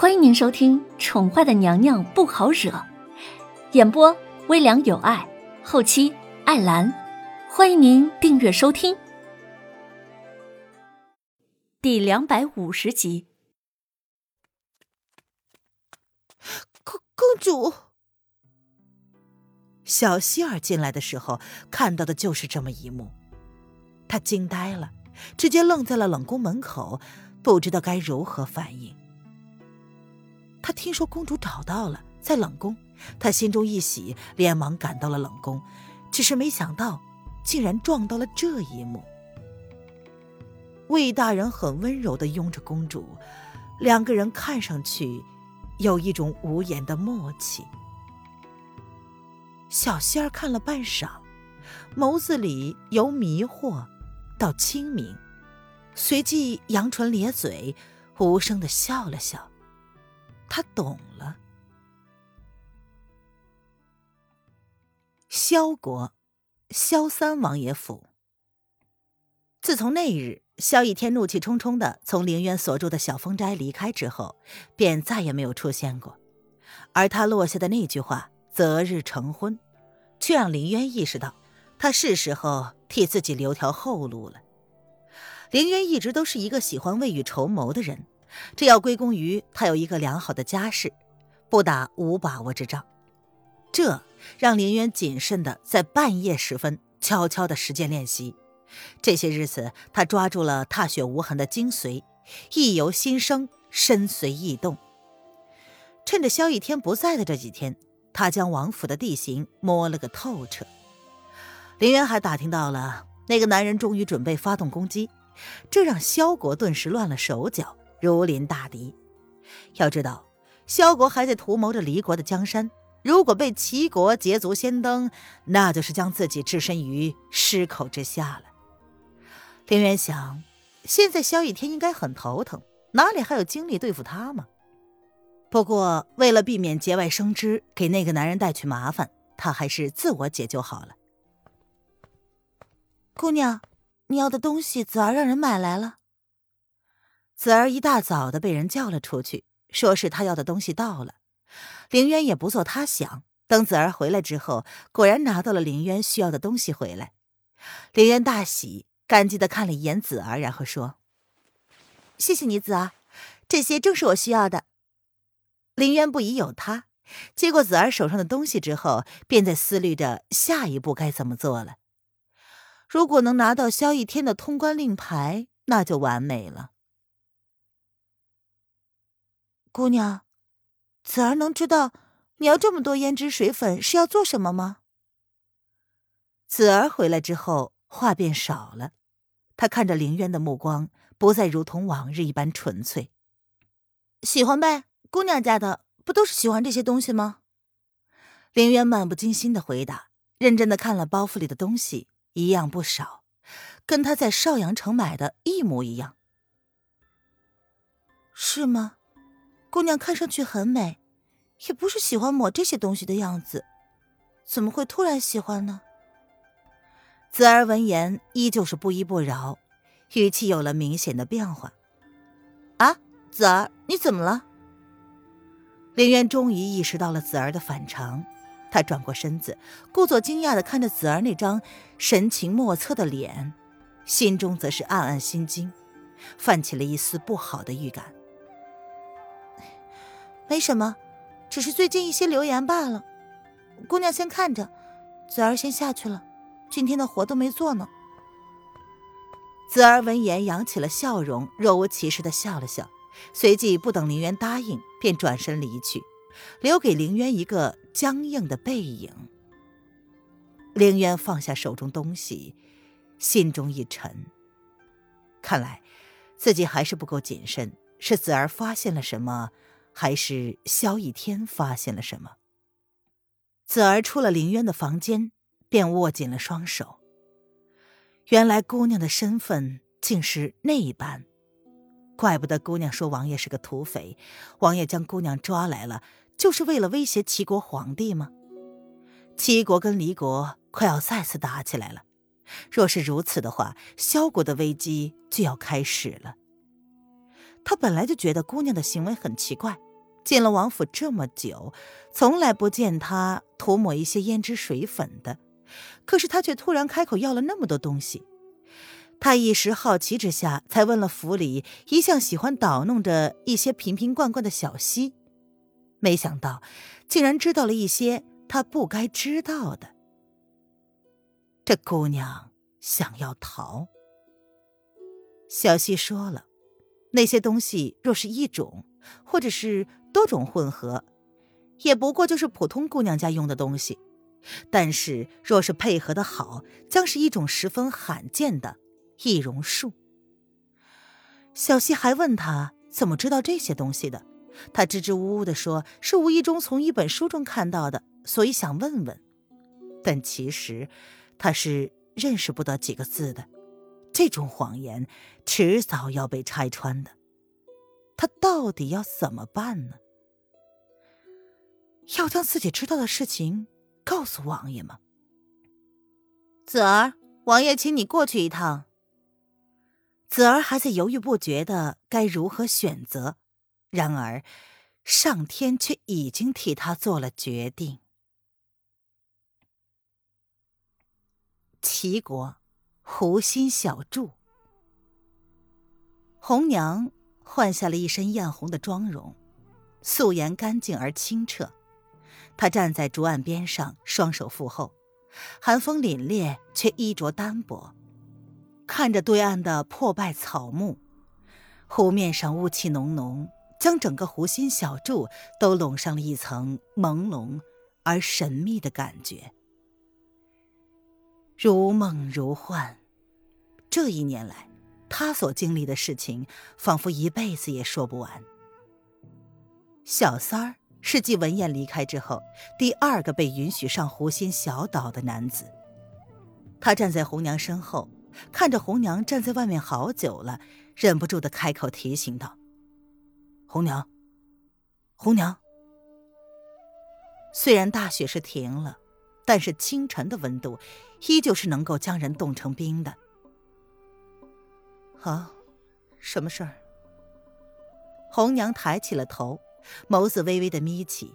欢迎您收听《宠坏的娘娘不好惹》，演播微凉有爱，后期艾兰。欢迎您订阅收听。第两百五十集，公公主。小希儿进来的时候，看到的就是这么一幕，她惊呆了，直接愣在了冷宫门口，不知道该如何反应。他听说公主找到了，在冷宫，他心中一喜，连忙赶到了冷宫，只是没想到，竟然撞到了这一幕。魏大人很温柔的拥着公主，两个人看上去有一种无言的默契。小仙儿看了半晌，眸子里由迷惑到清明，随即扬唇咧嘴，无声的笑了笑。他懂了。萧国，萧三王爷府。自从那日萧逸天怒气冲冲的从凌渊所住的小风斋离开之后，便再也没有出现过。而他落下的那句话。择日成婚，却让凌渊意识到，他是时候替自己留条后路了。凌渊一直都是一个喜欢未雨绸缪的人，这要归功于他有一个良好的家世，不打无把握之仗。这让林渊谨慎的在半夜时分悄悄的实践练习。这些日子，他抓住了踏雪无痕的精髓，意由心生，身随意动。趁着萧逸天不在的这几天。他将王府的地形摸了个透彻，林渊还打听到了那个男人终于准备发动攻击，这让萧国顿时乱了手脚，如临大敌。要知道，萧国还在图谋着离国的江山，如果被齐国捷足先登，那就是将自己置身于狮口之下了。林渊想，现在萧逸天应该很头疼，哪里还有精力对付他吗？不过，为了避免节外生枝，给那个男人带去麻烦，他还是自我解救好了。姑娘，你要的东西，子儿让人买来了。子儿一大早的被人叫了出去，说是他要的东西到了。凌渊也不做他想，等子儿回来之后，果然拿到了凌渊需要的东西回来。凌渊大喜，感激的看了一眼子儿，然后说：“谢谢你，子儿，这些正是我需要的。”林渊不疑有他，接过子儿手上的东西之后，便在思虑着下一步该怎么做了。如果能拿到萧逸天的通关令牌，那就完美了。姑娘，子儿能知道你要这么多胭脂水粉是要做什么吗？子儿回来之后，话变少了，他看着林渊的目光不再如同往日一般纯粹。喜欢呗。姑娘家的不都是喜欢这些东西吗？林渊漫不经心的回答，认真的看了包袱里的东西，一样不少，跟他在邵阳城买的一模一样。是吗？姑娘看上去很美，也不是喜欢抹这些东西的样子，怎么会突然喜欢呢？子儿闻言依旧是不依不饶，语气有了明显的变化。啊，子儿，你怎么了？林渊终于意识到了子儿的反常，他转过身子，故作惊讶的看着子儿那张神情莫测的脸，心中则是暗暗心惊，泛起了一丝不好的预感。没什么，只是最近一些流言罢了。姑娘先看着，子儿先下去了，今天的活都没做呢。子儿闻言扬起了笑容，若无其事的笑了笑。随即不等凌渊答应，便转身离去，留给凌渊一个僵硬的背影。凌渊放下手中东西，心中一沉，看来自己还是不够谨慎。是子儿发现了什么，还是萧逸天发现了什么？子儿出了林渊的房间，便握紧了双手。原来姑娘的身份竟是那一般。怪不得姑娘说王爷是个土匪，王爷将姑娘抓来了，就是为了威胁齐国皇帝吗？齐国跟离国快要再次打起来了，若是如此的话，萧国的危机就要开始了。他本来就觉得姑娘的行为很奇怪，进了王府这么久，从来不见他涂抹一些胭脂水粉的，可是他却突然开口要了那么多东西。他一时好奇之下，才问了府里一向喜欢捣弄着一些瓶瓶罐罐的小溪，没想到竟然知道了一些他不该知道的。这姑娘想要逃。小溪说了，那些东西若是一种，或者是多种混合，也不过就是普通姑娘家用的东西；但是若是配合的好，将是一种十分罕见的。易容术。小溪还问他怎么知道这些东西的，他支支吾吾的说是无意中从一本书中看到的，所以想问问。但其实他是认识不得几个字的，这种谎言迟早要被拆穿的。他到底要怎么办呢？要将自己知道的事情告诉王爷吗？子儿，王爷请你过去一趟。子儿还在犹豫不决的该如何选择，然而上天却已经替他做了决定。齐国湖心小筑，红娘换下了一身艳红的妆容，素颜干净而清澈。她站在竹岸边上，双手负后，寒风凛冽，却衣着单薄。看着对岸的破败草木，湖面上雾气浓浓，将整个湖心小筑都笼上了一层朦胧而神秘的感觉，如梦如幻。这一年来，他所经历的事情，仿佛一辈子也说不完。小三儿是继文彦离开之后，第二个被允许上湖心小岛的男子。他站在红娘身后。看着红娘站在外面好久了，忍不住的开口提醒道：“红娘，红娘。”虽然大雪是停了，但是清晨的温度依旧是能够将人冻成冰的。啊，什么事儿？红娘抬起了头，眸子微微的眯起，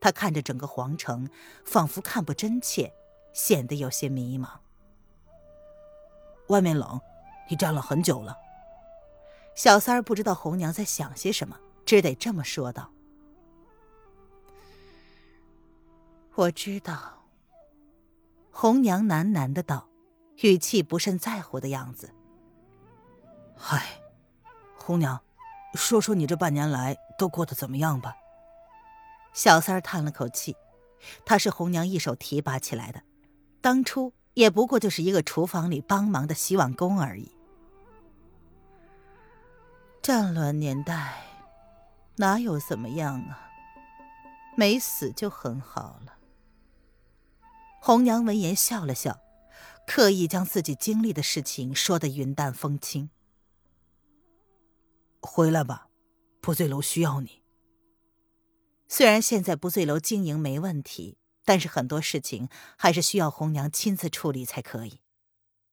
她看着整个皇城，仿佛看不真切，显得有些迷茫。外面冷，你站了很久了。小三儿不知道红娘在想些什么，只得这么说道：“我知道。”红娘喃喃的道，语气不甚在乎的样子。“嗨，红娘，说说你这半年来都过得怎么样吧。”小三儿叹了口气，他是红娘一手提拔起来的，当初。也不过就是一个厨房里帮忙的洗碗工而已。战乱年代，哪有怎么样啊？没死就很好了。红娘闻言笑了笑，刻意将自己经历的事情说得云淡风轻。回来吧，不醉楼需要你。虽然现在不醉楼经营没问题。但是很多事情还是需要红娘亲自处理才可以。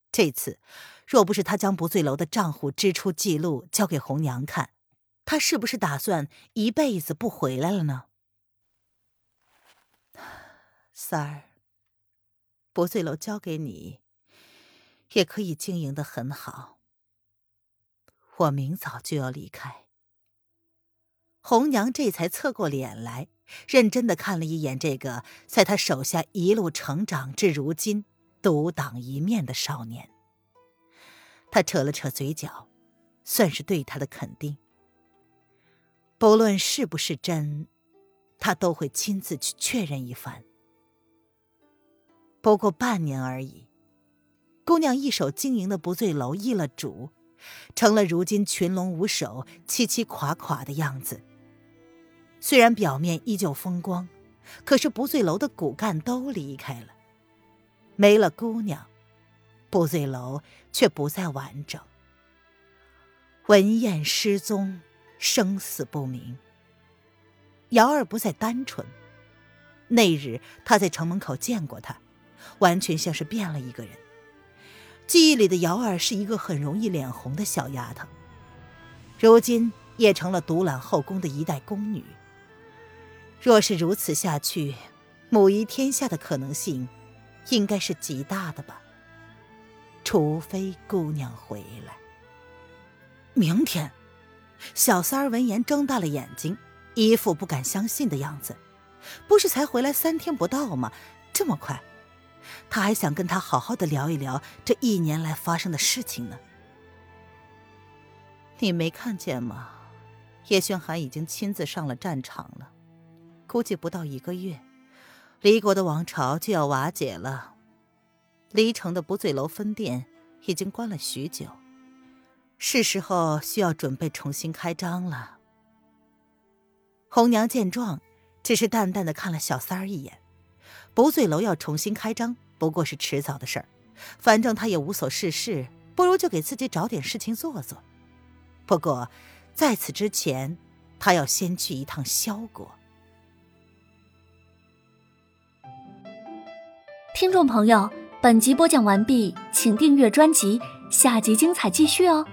这次，若不是他将不醉楼的账户支出记录交给红娘看，他是不是打算一辈子不回来了呢？三儿，不醉楼交给你，也可以经营的很好。我明早就要离开。红娘这才侧过脸来。认真的看了一眼这个在他手下一路成长至如今独当一面的少年，他扯了扯嘴角，算是对他的肯定。不论是不是真，他都会亲自去确认一番。不过半年而已，姑娘一手经营的不醉楼易了主，成了如今群龙无首、凄凄垮垮的样子。虽然表面依旧风光，可是不醉楼的骨干都离开了，没了姑娘，不醉楼却不再完整。文燕失踪，生死不明。瑶儿不再单纯，那日他在城门口见过她，完全像是变了一个人。记忆里的瑶儿是一个很容易脸红的小丫头，如今也成了独揽后宫的一代宫女。若是如此下去，母仪天下的可能性应该是极大的吧。除非姑娘回来。明天，小三儿闻言睁大了眼睛，一副不敢相信的样子。不是才回来三天不到吗？这么快？他还想跟他好好的聊一聊这一年来发生的事情呢。你没看见吗？叶轩寒已经亲自上了战场了，估计不到一个月，离国的王朝就要瓦解了。离城的不醉楼分店已经关了许久，是时候需要准备重新开张了。红娘见状，只是淡淡的看了小三儿一眼。不醉楼要重新开张，不过是迟早的事儿。反正他也无所事事，不如就给自己找点事情做做。不过，在此之前，他要先去一趟萧国。听众朋友，本集播讲完毕，请订阅专辑，下集精彩继续哦。